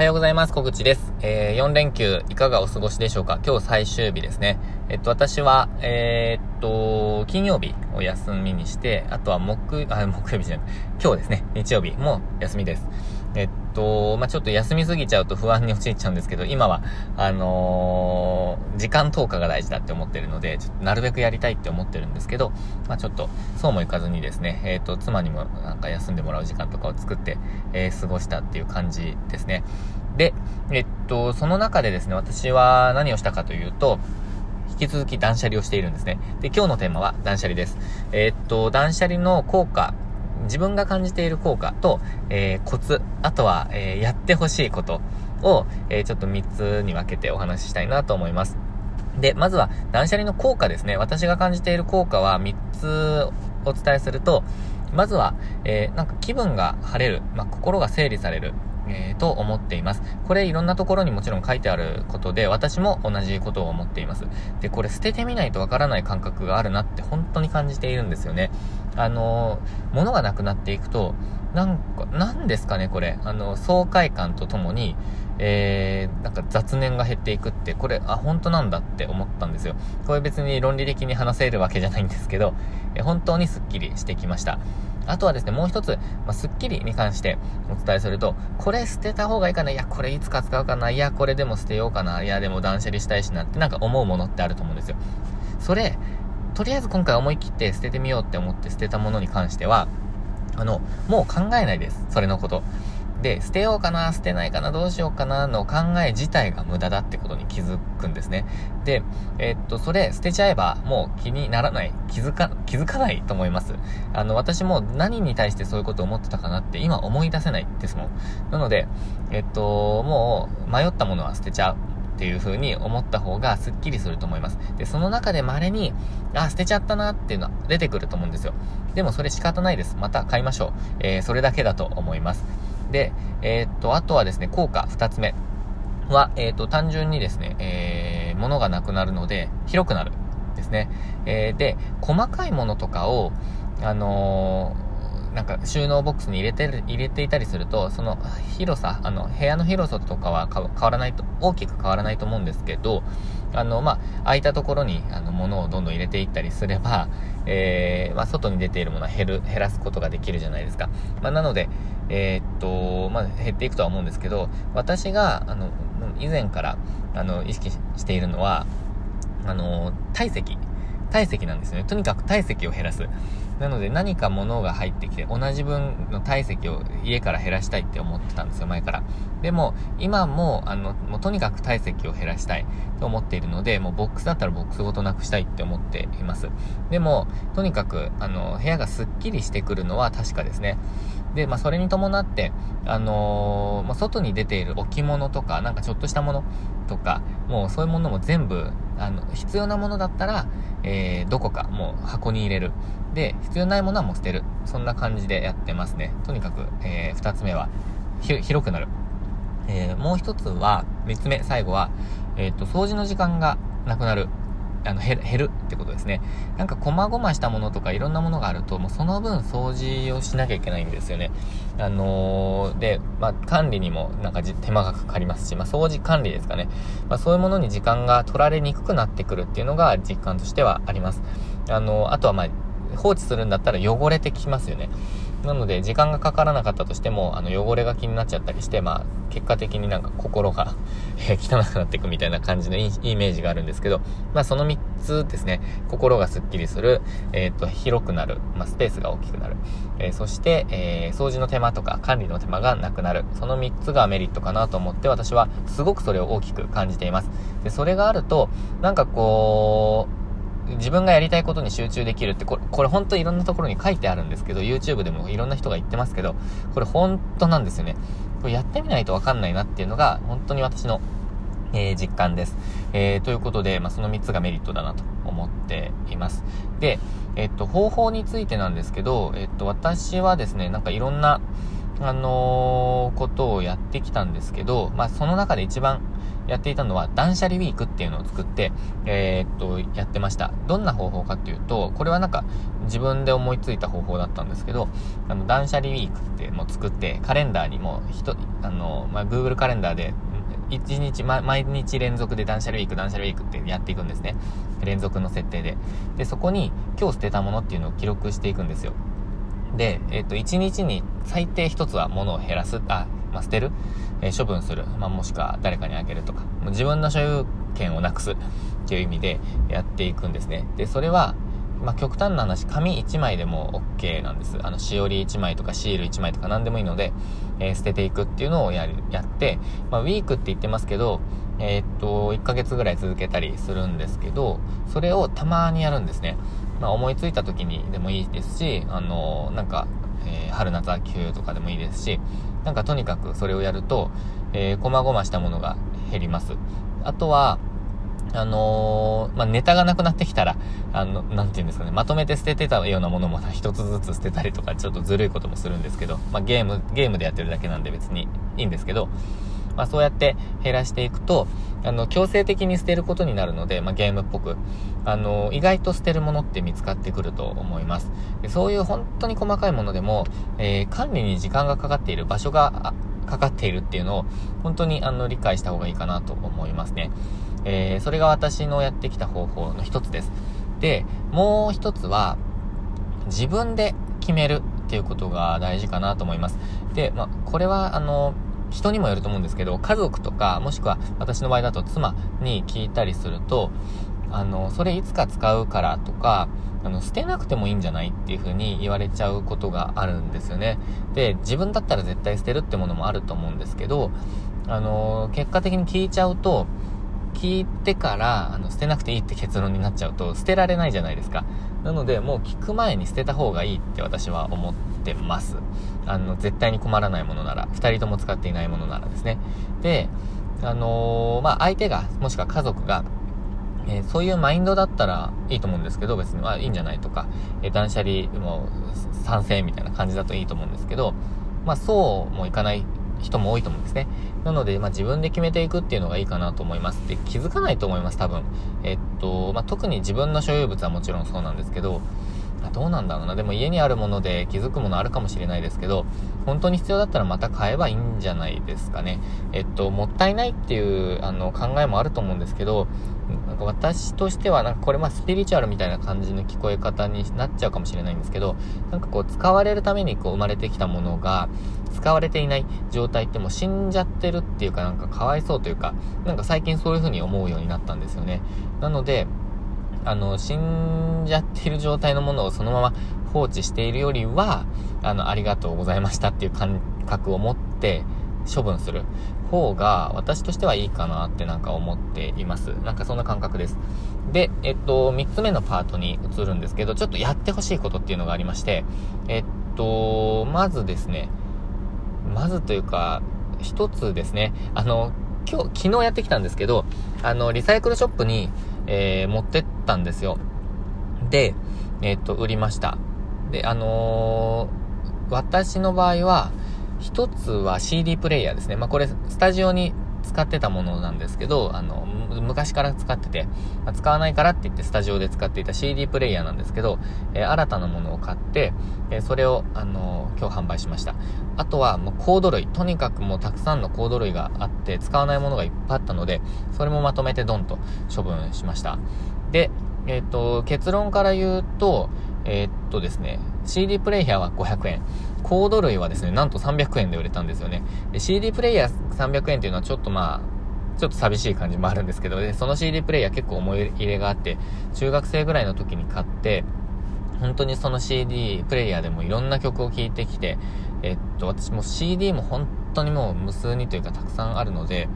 はようございます。小口です。えー、4連休いかがお過ごしでしょうか？今日最終日ですね。えっと、私は、えー、っと、金曜日を休みにして、あとは木、あ、木曜日じゃない、今日ですね、日曜日も休みです。えっと、まあ、ちょっと休みすぎちゃうと不安に陥っちゃうんですけど、今は、あのー、時間投下が大事だって思ってるので、ちょっとなるべくやりたいって思ってるんですけど、まあ、ちょっと、そうもいかずにですね、えっと、妻にもなんか休んでもらう時間とかを作って、えー、過ごしたっていう感じですね。で、えっと、その中でですね、私は何をしたかというと、引き続き断捨離をしているんですね。で、今日のテーマは断捨離です。え、っと、断捨離の効果、自分が感じている効果と、えー、コツ、あとは、えー、やってほしいことを、えちょっと3つに分けてお話ししたいなと思います。で、まずは断捨離の効果ですね。私が感じている効果は3つお伝えすると、まずは、えなんか気分が晴れる、まあ、心が整理される。えー、と思っています。これいろんなところにもちろん書いてあることで、私も同じことを思っています。で、これ捨ててみないとわからない感覚があるなって本当に感じているんですよね。あの、物がなくなっていくと、なんか、なんですかね、これ。あの、爽快感とともに、えー、なんか雑念が減っていくって、これ、あ、本当なんだって思ったんですよ。これ別に論理的に話せるわけじゃないんですけど、え本当にスッキリしてきました。あとはですね、もう一つ、まあ、スッキリに関してお伝えすると、これ捨てた方がいいかな、いや、これいつか使うかな、いや、これでも捨てようかな、いや、でも断捨離したいしなってなんか思うものってあると思うんですよ。それ、とりあえず今回思い切って捨ててみようって思って捨てたものに関しては、あの、もう考えないです。それのこと。で、捨てようかな、捨てないかな、どうしようかな、の考え自体が無駄だってことに気づくんですね。で、えー、っと、それ捨てちゃえばもう気にならない、気づか、気づかないと思います。あの、私も何に対してそういうことを思ってたかなって今思い出せないですもん。なので、えっと、もう迷ったものは捨てちゃう。っていう風に思った方がスッキリすると思います。で、その中で稀に、あ、捨てちゃったなっていうのは出てくると思うんですよ。でもそれ仕方ないです。また買いましょう。えー、それだけだと思います。で、えー、っと、あとはですね、効果2つ目は、えー、っと、単純にですね、えー、物がなくなるので、広くなる。ですね。えー、で、細かいものとかを、あのーなんか収納ボックスに入れてる、入れていたりすると、その広さ、あの、部屋の広さとかは変わらないと、大きく変わらないと思うんですけど、あの、まあ、空いたところに、あの、物をどんどん入れていったりすれば、えー、まあ、外に出ているものは減る、減らすことができるじゃないですか。まあ、なので、えー、っと、まあ、減っていくとは思うんですけど、私が、あの、以前から、あの、意識しているのは、あの、体積。体積なんですよね。とにかく体積を減らす。なので何か物が入ってきて同じ分の体積を家から減らしたいって思ってたんですよ、前から。でも、今も、あの、もうとにかく体積を減らしたいと思っているので、もうボックスだったらボックスごとなくしたいって思っています。でも、とにかく、あの、部屋がスッキリしてくるのは確かですね。で、まあ、それに伴って、あのー、まあ、外に出ている置物とか、なんかちょっとしたものとか、もうそういうものも全部、あの、必要なものだったら、えー、どこかもう箱に入れる。で、必要ないものはもう捨てる。そんな感じでやってますね。とにかく、えー、二つ目は、広くなる。えー、もう一つは、三つ目、最後は、えっ、と、掃除の時間がなくなる。あの、減る、ってことですね。なんか、細々したものとかいろんなものがあると、もうその分掃除をしなきゃいけないんですよね。あのー、で、まあ、管理にもなんか手間がかかりますし、まあ、掃除管理ですかね。まあ、そういうものに時間が取られにくくなってくるっていうのが実感としてはあります。あのー、あとはまあ、放置するんだったら汚れてきますよね。なので、時間がかからなかったとしても、あの、汚れが気になっちゃったりして、まあ、結果的になんか心が 汚くなっていくみたいな感じのイメージがあるんですけど、まあ、その3つですね、心がスッキリする、えっ、ー、と、広くなる、まあ、スペースが大きくなる、えー、そして、えー、掃除の手間とか管理の手間がなくなる、その3つがメリットかなと思って、私はすごくそれを大きく感じています。で、それがあると、なんかこう、自分がやりたいことに集中できるって、これ、これ本当いろんなところに書いてあるんですけど、YouTube でもいろんな人が言ってますけど、これ本当なんですよね。これやってみないとわかんないなっていうのが、本当に私の、えー、実感です。えー、ということで、まあ、その3つがメリットだなと思っています。で、えっと、方法についてなんですけど、えっと、私はですね、なんかいろんな、あのー、ことをやってきたんですけど、まあ、その中で一番やっていたのは、断捨離ウィークっていうのを作って、えー、っと、やってました。どんな方法かっていうと、これはなんか、自分で思いついた方法だったんですけど、あの、断捨離ウィークっていう作って、カレンダーにも、人、あの、まあ、Google カレンダーで、1日、ま、毎日連続で断捨離ウィーク、断捨離ウィークってやっていくんですね。連続の設定で。で、そこに今日捨てたものっていうのを記録していくんですよ。で、えっ、と、1日に最低1つは物を減らす、あ、まあ、捨てる、えー、処分する、まあ、もしくは誰かにあげるとか、もう自分の所有権をなくすっていう意味でやっていくんですね。で、それは、まあ、極端な話、紙1枚でも OK なんです。あの、しおり1枚とかシール1枚とか何でもいいので、えー、捨てていくっていうのをやる、やって、まあ、ウィークって言ってますけど、えー、っと、1ヶ月ぐらい続けたりするんですけど、それをたまにやるんですね。まあ、思いついた時にでもいいですし、あの、なんか、えー、春夏秋冬とかでもいいですし、なんかとにかくそれをやると、えー、細々したものが減ります。あとは、あのー、まあ、ネタがなくなってきたら、あの、なんて言うんですかね、まとめて捨ててたようなものも 一つずつ捨てたりとか、ちょっとずるいこともするんですけど、まあ、ゲーム、ゲームでやってるだけなんで別にいいんですけど、まあ、そうやって減らしていくと、あの、強制的に捨てることになるので、まあ、ゲームっぽく、あの、意外と捨てるものって見つかってくると思います。でそういう本当に細かいものでも、えー、管理に時間がかかっている場所がかかっているっていうのを、本当にあの、理解した方がいいかなと思いますね。えー、それが私のやってきた方法の一つです。で、もう一つは、自分で決めるっていうことが大事かなと思います。で、まあ、これは、あの、人にもよると思うんですけど、家族とか、もしくは私の場合だと妻に聞いたりすると、あの、それいつか使うからとか、あの、捨てなくてもいいんじゃないっていう風に言われちゃうことがあるんですよね。で、自分だったら絶対捨てるってものもあると思うんですけど、あの、結果的に聞いちゃうと、聞いてから、あの、捨てなくていいって結論になっちゃうと、捨てられないじゃないですか。なので、もう聞く前に捨てた方がいいって私は思ってます。あの、絶対に困らないものなら、二人とも使っていないものならですね。で、あのー、まあ、相手が、もしくは家族が、えー、そういうマインドだったらいいと思うんですけど、別に、あ、いいんじゃないとか、えー、断捨離も賛成みたいな感じだといいと思うんですけど、まあ、そうもいかない人も多いと思うんですね。なので、まあ、自分で決めていくっていうのがいいかなと思います。で、気づかないと思います、多分。えっと、まあ、特に自分の所有物はもちろんそうなんですけど、どうなんだろうな。でも家にあるもので気づくものあるかもしれないですけど、本当に必要だったらまた買えばいいんじゃないですかね。えっと、もったいないっていう、あの、考えもあると思うんですけど、なんか私としては、なんかこれまあスピリチュアルみたいな感じの聞こえ方になっちゃうかもしれないんですけど、なんかこう使われるためにこう生まれてきたものが、使われていない状態ってもう死んじゃってるっていうかなんかかわいそうというか、なんか最近そういう風に思うようになったんですよね。なので、あの、死んじゃってる状態のものをそのまま放置しているよりは、あの、ありがとうございましたっていう感覚を持って処分する方が私としてはいいかなってなんか思っています。なんかそんな感覚です。で、えっと、3つ目のパートに移るんですけど、ちょっとやってほしいことっていうのがありまして、えっと、まずですね、まずというか、一つですね、あの、今日、昨日やってきたんですけど、あの、リサイクルショップに、えー、持ってったんですよ。で、えー、っと、売りました。で、あのー、私の場合は、一つは CD プレイヤーですね。まあ、これ、スタジオに使ってたものなんですけど、あの、昔から使ってて、まあ、使わないからって言ってスタジオで使っていた CD プレイヤーなんですけど、えー、新たなものを買って、えー、それを、あのー、今日販売しました。あとは、もうコード類。とにかくもうたくさんのコード類があって、使わないものがいっぱいあったので、それもまとめてドンと処分しました。で、えっ、と、結論から言うと、えっとですね、CD プレイヤーは500円。コード類はですね、なんと300円で売れたんですよね。で、CD プレイヤー300円っていうのはちょっとまあ、ちょっと寂しい感じもあるんですけど、で、その CD プレイヤー結構思い入れがあって、中学生ぐらいの時に買って、本当にその CD プレイヤーでもいろんな曲を聴いてきて、えっと、私も CD も本当にもう無数にというかたくさんあるので、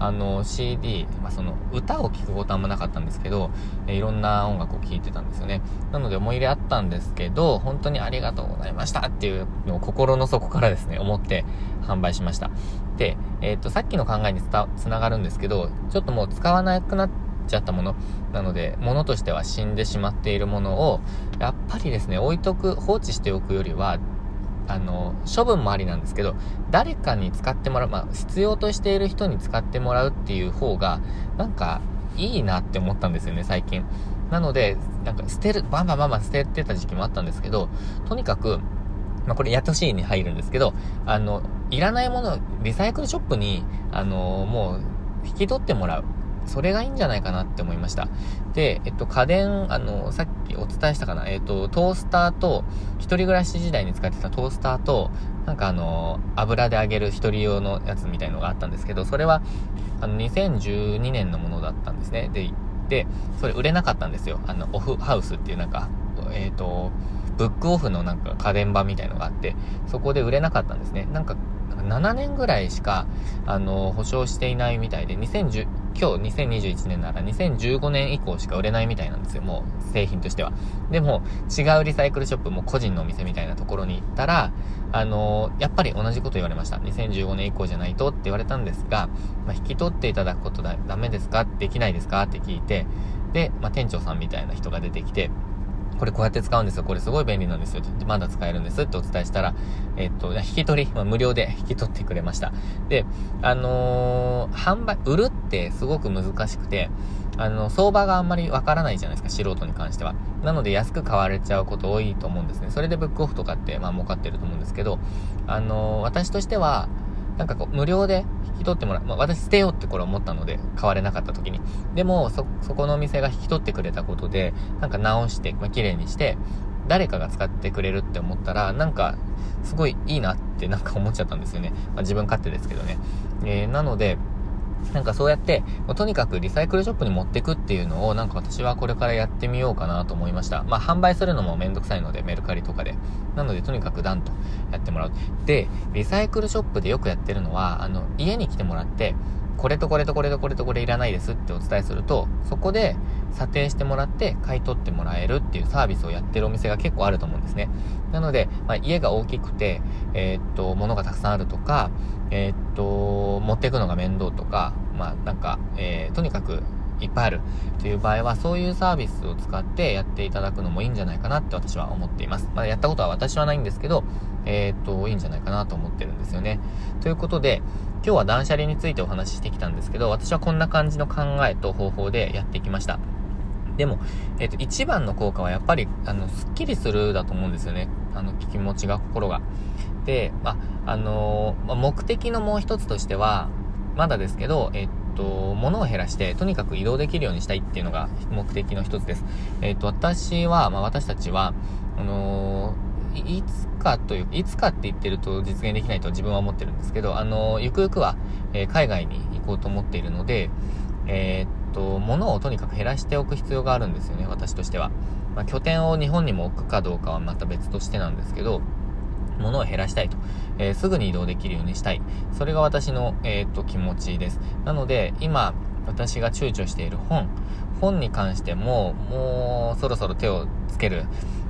あの CD、まあ、その歌を聴くことはあんまなかったんですけど、えいろんな音楽を聴いてたんですよね。なので思い入れあったんですけど、本当にありがとうございましたっていうのを心の底からですね、思って販売しました。で、えっ、と、さっきの考えにつながるんですけど、ちょっともう使わなくなっちゃったもの。なので、物としては死んでしまっているものを、やっぱりですね、置いとく、放置しておくよりは、あの、処分もありなんですけど、誰かに使ってもらう、まあ、必要としている人に使ってもらうっていう方が、なんか、いいなって思ったんですよね、最近。なので、なんか捨てる、バンバンバンバン捨ててた時期もあったんですけど、とにかく、まあ、これやってほしいに入るんですけど、あの、いらないもの、リサイクルショップに、あの、もう、引き取ってもらう。それがいいんじゃないかなって思いました。で、えっと、家電、あの、さっきお伝えしたかな、えっと、トースターと、一人暮らし時代に使ってたトースターと、なんかあの、油で揚げる一人用のやつみたいのがあったんですけど、それは、あの、2012年のものだったんですね。で、で、それ売れなかったんですよ。あの、オフハウスっていうなんか、えっ、と、ブックオフのなんか家電版みたいのがあって、そこで売れなかったんですね。なんか、7年ぐらいしか、あの、保証していないみたいで、2010、今日2021年なら2015年以降しか売れないみたいなんですよ、もう製品としては。でも、違うリサイクルショップも個人のお店みたいなところに行ったら、あのやっぱり同じこと言われました。2015年以降じゃないとって言われたんですが、まあ、引き取っていただくことだ、ダメですか？できないですか？って聞いて、で、まあ、店長さんみたいな人が出てきて、これこうやって使うんですよ。これすごい便利なんですよ。まだ使えるんですってお伝えしたら、えっと、引き取り、まあ、無料で引き取ってくれました。で、あのー、販売、売るってすごく難しくて、あの、相場があんまりわからないじゃないですか、素人に関しては。なので安く買われちゃうこと多いと思うんですね。それでブックオフとかって、まあ儲かってると思うんですけど、あのー、私としては、なんかこう、無料で引き取ってもらう。まあ、私捨てようってこれ思ったので、買われなかった時に。でも、そ、そこのお店が引き取ってくれたことで、なんか直して、まあ、綺麗にして、誰かが使ってくれるって思ったら、なんか、すごいいいなってなんか思っちゃったんですよね。まあ、自分勝手ですけどね。えー、なので、なんかそうやって、とにかくリサイクルショップに持ってくっていうのを、なんか私はこれからやってみようかなと思いました。まあ販売するのもめんどくさいので、メルカリとかで。なので、とにかくダンとやってもらう。で、リサイクルショップでよくやってるのは、あの、家に来てもらって、これとこれとこれとこれとこれいらないですってお伝えすると、そこで査定してもらって買い取ってもらえるっていうサービスをやってるお店が結構あると思うんですね。なので、まあ、家が大きくて、えー、っと、物がたくさんあるとか、えー、っと、持っていくのが面倒とか、まあ、なんか、えー、とにかくいっぱいあるという場合は、そういうサービスを使ってやっていただくのもいいんじゃないかなって私は思っています。まだやったことは私はないんですけど、えー、っと、いいんじゃないかなと思ってるんですよね。ということで、今日は断捨離についてお話ししてきたんですけど、私はこんな感じの考えと方法でやってきました。でも、えっ、と、一番の効果はやっぱり、あの、スッキリするだと思うんですよね。あの、気持ちが、心が。で、まあ、のー、目的のもう一つとしては、まだですけど、えっと、物を減らして、とにかく移動できるようにしたいっていうのが目的の一つです。えっと、私は、まあ、私たちは、あのーいつかという、いつかって言ってると実現できないと自分は思ってるんですけど、あの、ゆくゆくは、えー、海外に行こうと思っているので、え、っと、物をとにかく減らしておく必要があるんですよね、私としては。まあ、拠点を日本にも置くかどうかはまた別としてなんですけど、物を減らしたいと。えー、すぐに移動できるようにしたい。それが私の、えっと、気持ちです。なので、今、私が躊躇している本、本に関しても、もうそろそろ手をつける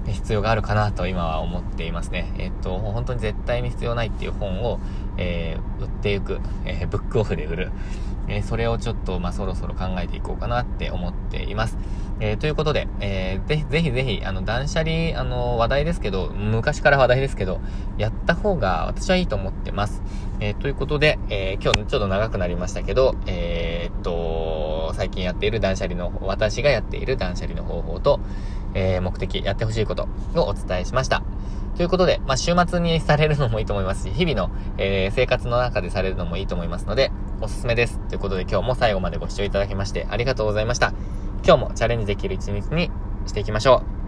必要があるかなと今は思っていますね。えっと、本当に絶対に必要ないっていう本を、えー、売っていく、えー、ブックオフで売る。えー、それをちょっと、まあ、そろそろ考えていこうかなって思っています。えー、ということで、えー、ぜひぜひぜひ、あの、断捨離、あの、話題ですけど、昔から話題ですけど、やった方が私はいいと思ってます。えー、ということで、えー、今日ちょっと長くなりましたけど、えー、っと、最近やっている断捨離の、私がやっている断捨離の方法と、えー、目的、やってほしいことをお伝えしました。ということで、まあ、週末にされるのもいいと思いますし、日々の、えー、生活の中でされるのもいいと思いますので、おすすめです。ということで今日も最後までご視聴いただきましてありがとうございました。今日もチャレンジできる一日にしていきましょう。